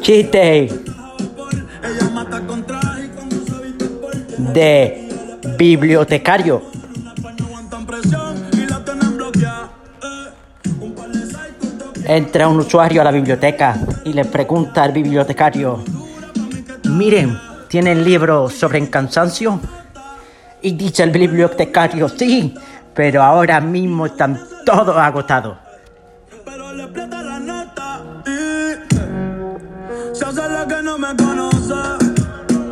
Chiste de bibliotecario. Entra un usuario a la biblioteca y le pregunta al bibliotecario, miren, ¿tienen libros sobre el cansancio? Y dice el bibliotecario, sí, pero ahora mismo están todos agotados. Pero le la nota se hace la que no me conoce.